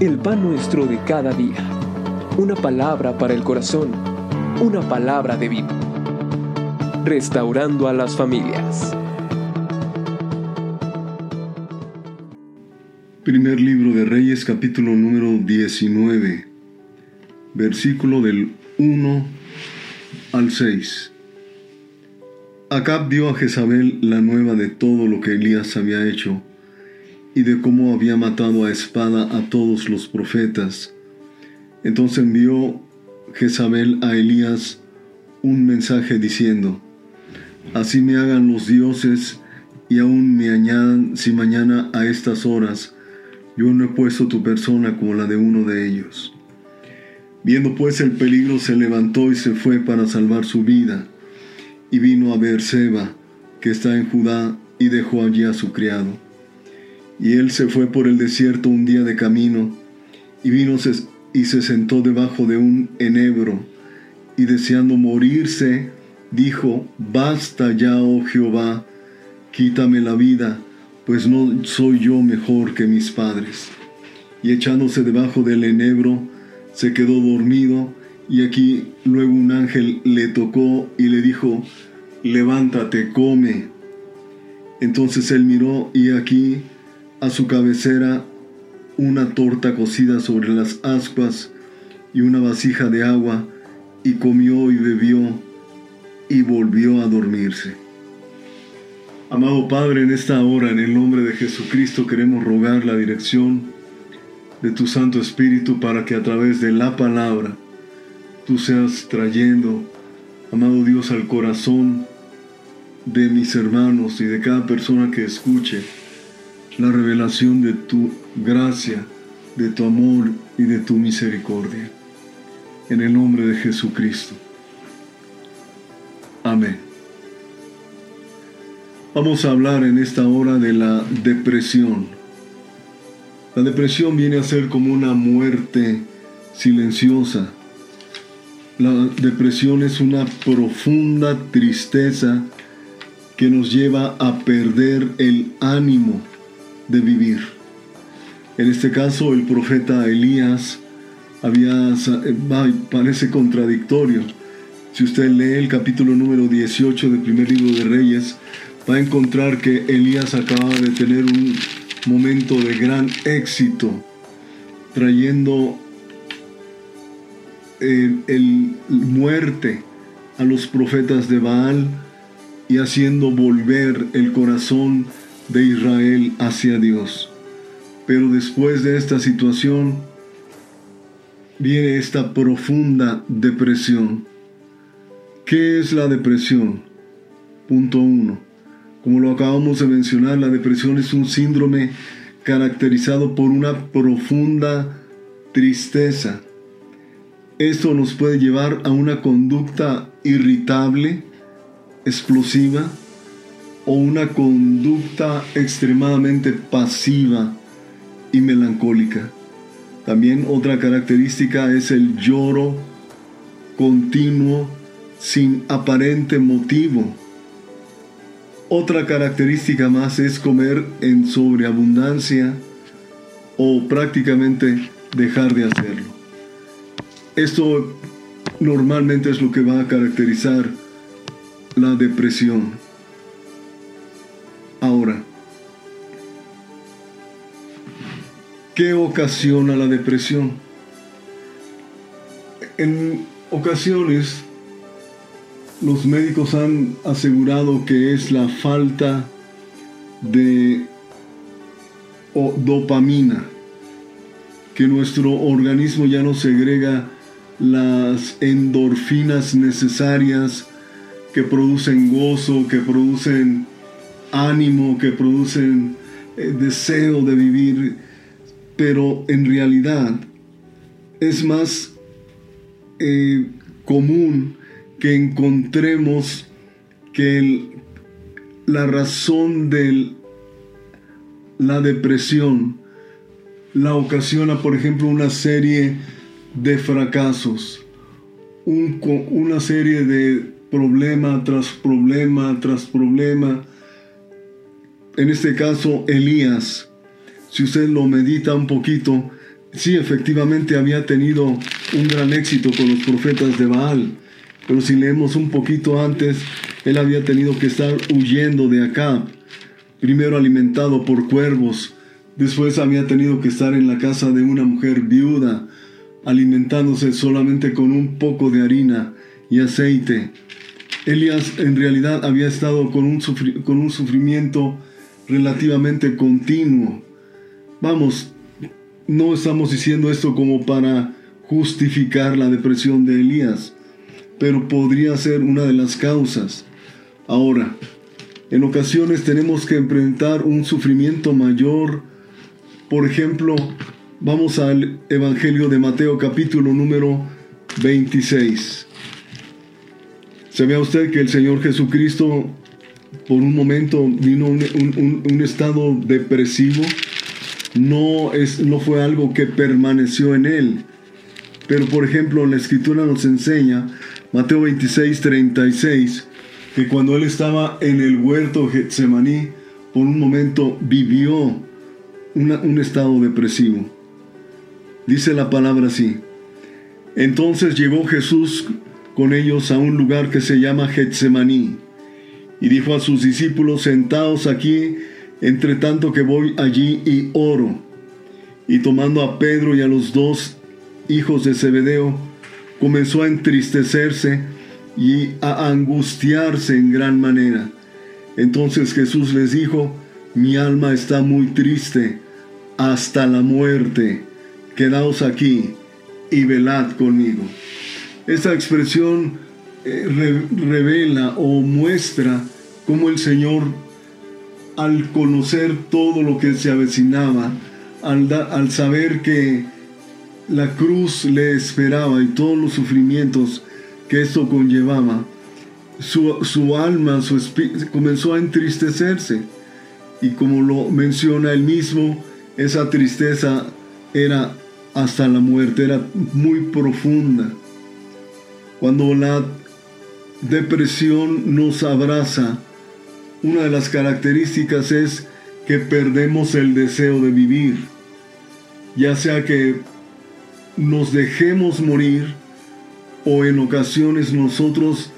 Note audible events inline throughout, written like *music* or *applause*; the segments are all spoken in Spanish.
el pan nuestro de cada día. Una palabra para el corazón, una palabra de vida. Restaurando a las familias. Primer libro de Reyes capítulo número 19, versículo del 1 al 6. Acab dio a Jezabel la nueva de todo lo que Elías había hecho y de cómo había matado a espada a todos los profetas. Entonces envió Jezabel a Elías un mensaje diciendo, Así me hagan los dioses y aún me añadan si mañana a estas horas yo no he puesto tu persona como la de uno de ellos. Viendo pues el peligro se levantó y se fue para salvar su vida, y vino a Beerseba, que está en Judá, y dejó allí a su criado. Y él se fue por el desierto un día de camino, y vino y se sentó debajo de un enebro, y deseando morirse, dijo, Basta ya, oh Jehová, quítame la vida, pues no soy yo mejor que mis padres. Y echándose debajo del enebro, se quedó dormido, y aquí luego un ángel le tocó y le dijo, Levántate, come. Entonces él miró, y aquí a su cabecera una torta cocida sobre las ascuas y una vasija de agua, y comió y bebió y volvió a dormirse. Amado Padre, en esta hora, en el nombre de Jesucristo, queremos rogar la dirección de tu Santo Espíritu para que a través de la palabra tú seas trayendo, amado Dios, al corazón de mis hermanos y de cada persona que escuche la revelación de tu gracia, de tu amor y de tu misericordia. En el nombre de Jesucristo. Amén. Vamos a hablar en esta hora de la depresión. La depresión viene a ser como una muerte silenciosa. La depresión es una profunda tristeza que nos lleva a perder el ánimo de vivir. En este caso, el profeta Elías había, eh, parece contradictorio. Si usted lee el capítulo número 18 del primer libro de Reyes, va a encontrar que Elías acababa de tener un momento de gran éxito, trayendo el, eh, el muerte a los profetas de Baal y haciendo volver el corazón de Israel hacia Dios. Pero después de esta situación viene esta profunda depresión. ¿Qué es la depresión? Punto uno. Como lo acabamos de mencionar, la depresión es un síndrome caracterizado por una profunda tristeza. Esto nos puede llevar a una conducta irritable, explosiva, o una conducta extremadamente pasiva y melancólica. También otra característica es el lloro continuo sin aparente motivo. Otra característica más es comer en sobreabundancia o prácticamente dejar de hacerlo. Esto normalmente es lo que va a caracterizar la depresión. Ahora, ¿qué ocasiona la depresión? En ocasiones, los médicos han asegurado que es la falta de dopamina, que nuestro organismo ya no segrega las endorfinas necesarias que producen gozo, que producen ánimo, que producen eh, deseo de vivir, pero en realidad es más eh, común que encontremos que la razón de la depresión la ocasiona, por ejemplo, una serie de fracasos, una serie de problema tras problema tras problema, en este caso Elías, si usted lo medita un poquito, sí, efectivamente había tenido un gran éxito con los profetas de Baal, pero si leemos un poquito antes, él había tenido que estar huyendo de acá, primero alimentado por cuervos, después había tenido que estar en la casa de una mujer viuda, alimentándose solamente con un poco de harina y aceite. Elías en realidad había estado con un, con un sufrimiento relativamente continuo. Vamos, no estamos diciendo esto como para justificar la depresión de Elías, pero podría ser una de las causas. Ahora, en ocasiones tenemos que enfrentar un sufrimiento mayor. Por ejemplo, vamos al Evangelio de Mateo capítulo número 26. Se vea usted que el Señor Jesucristo por un momento vino un, un estado depresivo no, es, no fue algo que permaneció en él. Pero por ejemplo, la escritura nos enseña, Mateo 26, 36, que cuando él estaba en el huerto Getsemaní, por un momento vivió un estado depresivo. Dice la palabra así. Entonces llegó Jesús con ellos a un lugar que se llama Getsemaní y dijo a sus discípulos, sentados aquí entre tanto que voy allí y oro. Y tomando a Pedro y a los dos hijos de Zebedeo, comenzó a entristecerse y a angustiarse en gran manera. Entonces Jesús les dijo, mi alma está muy triste hasta la muerte. Quedaos aquí y velad conmigo. Esta expresión eh, revela o muestra cómo el Señor al conocer todo lo que se avecinaba, al, al saber que la cruz le esperaba y todos los sufrimientos que esto conllevaba, su, su alma, su comenzó a entristecerse. Y como lo menciona él mismo, esa tristeza era hasta la muerte, era muy profunda. Cuando la depresión nos abraza, una de las características es que perdemos el deseo de vivir, ya sea que nos dejemos morir o en ocasiones nosotros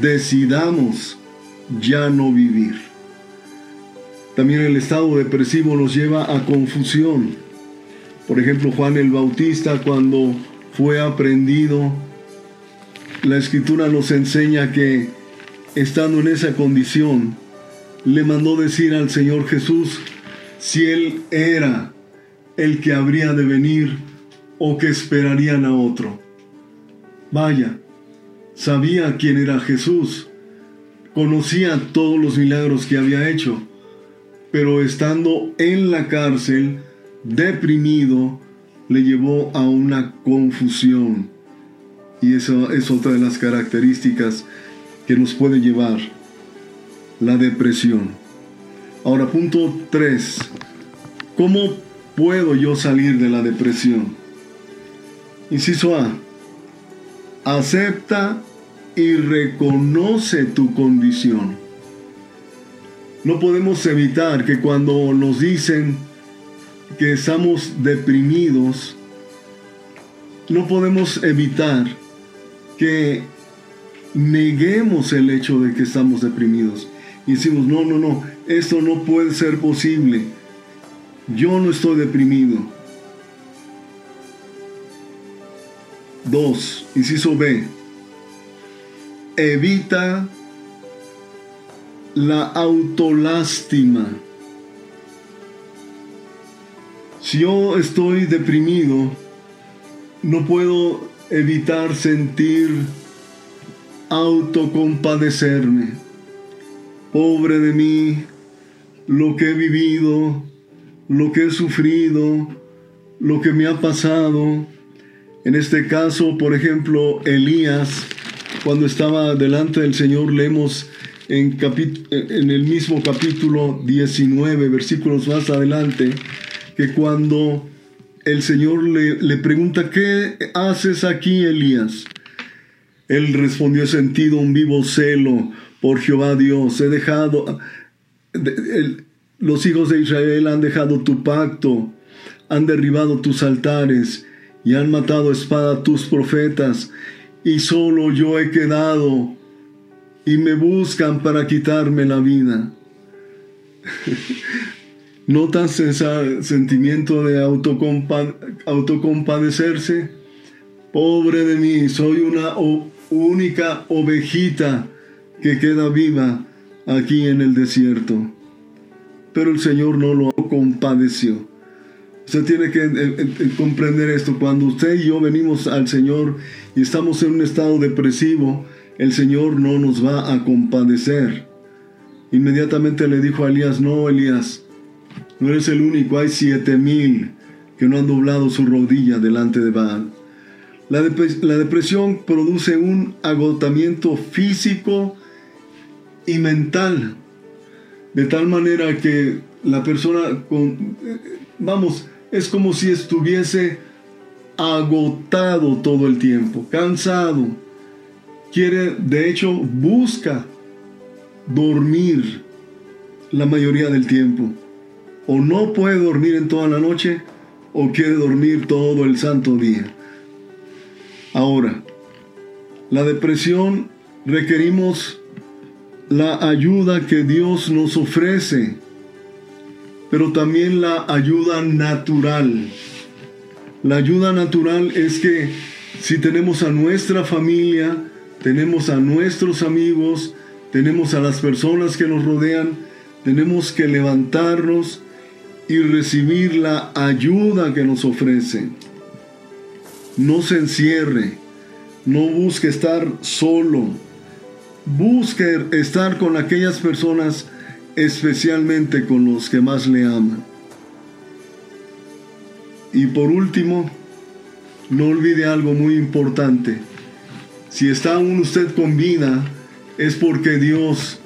decidamos ya no vivir. También el estado depresivo nos lleva a confusión. Por ejemplo, Juan el Bautista cuando fue aprendido, la escritura nos enseña que estando en esa condición, le mandó decir al Señor Jesús si Él era el que habría de venir o que esperarían a otro. Vaya, sabía quién era Jesús, conocía todos los milagros que había hecho, pero estando en la cárcel, deprimido, le llevó a una confusión. Y eso es otra de las características que nos puede llevar la depresión. Ahora, punto 3. ¿Cómo puedo yo salir de la depresión? Inciso A. Acepta y reconoce tu condición. No podemos evitar que cuando nos dicen que estamos deprimidos, no podemos evitar que neguemos el hecho de que estamos deprimidos y decimos, no, no, no, esto no puede ser posible. Yo no estoy deprimido. Dos, inciso B, evita la autolástima. Si yo estoy deprimido, no puedo evitar sentir autocompadecerme. Pobre de mí, lo que he vivido, lo que he sufrido, lo que me ha pasado. En este caso, por ejemplo, Elías, cuando estaba delante del Señor, leemos en, en el mismo capítulo 19, versículos más adelante, que cuando el Señor le, le pregunta, ¿qué haces aquí, Elías? Él respondió, he sentido un vivo celo por Jehová Dios, he dejado, los hijos de Israel han dejado tu pacto, han derribado tus altares y han matado a espada tus profetas, y solo yo he quedado, y me buscan para quitarme la vida. *laughs* ¿Notas ese sentimiento de autocompadecerse? Pobre de mí, soy una única ovejita que queda viva aquí en el desierto. Pero el Señor no lo compadeció. Usted tiene que eh, eh, eh, comprender esto. Cuando usted y yo venimos al Señor y estamos en un estado depresivo, el Señor no nos va a compadecer. Inmediatamente le dijo a Elías, no, Elías, no eres el único, hay siete mil que no han doblado su rodilla delante de Baal. La, depresión produce un agotamiento físico y mental, de tal manera que la persona, con, vamos, es como si estuviese agotado todo el tiempo, cansado. Quiere, de hecho, busca dormir la mayoría del tiempo. O no puede dormir en toda la noche o quiere dormir todo el santo día. Ahora, la depresión requerimos la ayuda que Dios nos ofrece, pero también la ayuda natural. La ayuda natural es que si tenemos a nuestra familia, tenemos a nuestros amigos, tenemos a las personas que nos rodean, tenemos que levantarnos y recibir la ayuda que nos ofrece. No se encierre, no busque estar solo, busque estar con aquellas personas, especialmente con los que más le aman. Y por último, no olvide algo muy importante. Si está aún usted con vida, es porque Dios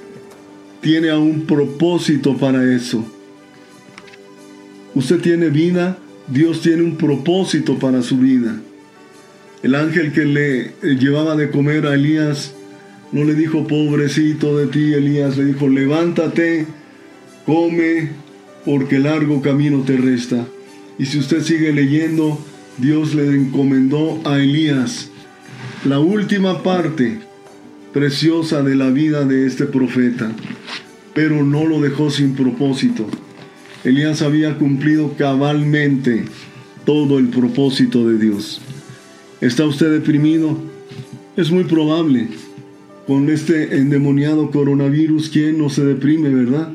tiene un propósito para eso. Usted tiene vida, Dios tiene un propósito para su vida. El ángel que le eh, llevaba de comer a Elías no le dijo, pobrecito de ti, Elías, le dijo, levántate, come, porque largo camino te resta. Y si usted sigue leyendo, Dios le encomendó a Elías la última parte preciosa de la vida de este profeta, pero no lo dejó sin propósito. Elías había cumplido cabalmente todo el propósito de Dios. ¿Está usted deprimido? Es muy probable. Con este endemoniado coronavirus, ¿quién no se deprime, verdad?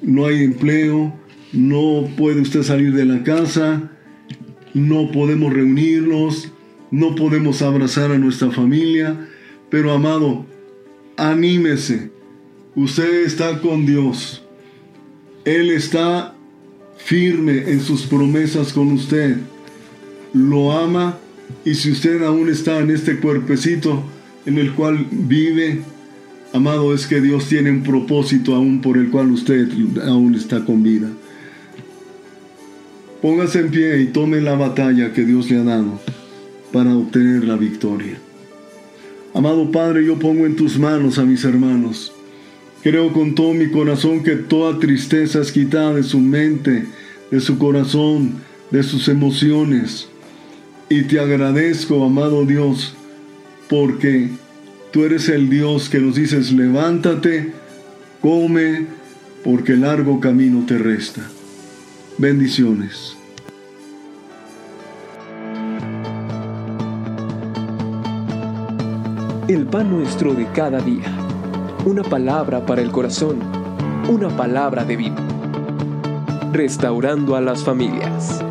No hay empleo, no puede usted salir de la casa, no podemos reunirnos, no podemos abrazar a nuestra familia, pero amado, anímese. Usted está con Dios. Él está firme en sus promesas con usted. Lo ama y si usted aún está en este cuerpecito en el cual vive, amado, es que Dios tiene un propósito aún por el cual usted aún está con vida. Póngase en pie y tome la batalla que Dios le ha dado para obtener la victoria. Amado Padre, yo pongo en tus manos a mis hermanos. Creo con todo mi corazón que toda tristeza es quitada de su mente, de su corazón, de sus emociones. Y te agradezco, amado Dios, porque tú eres el Dios que nos dices, levántate, come, porque largo camino te resta. Bendiciones. El pan nuestro de cada día. Una palabra para el corazón. Una palabra de vida. Restaurando a las familias.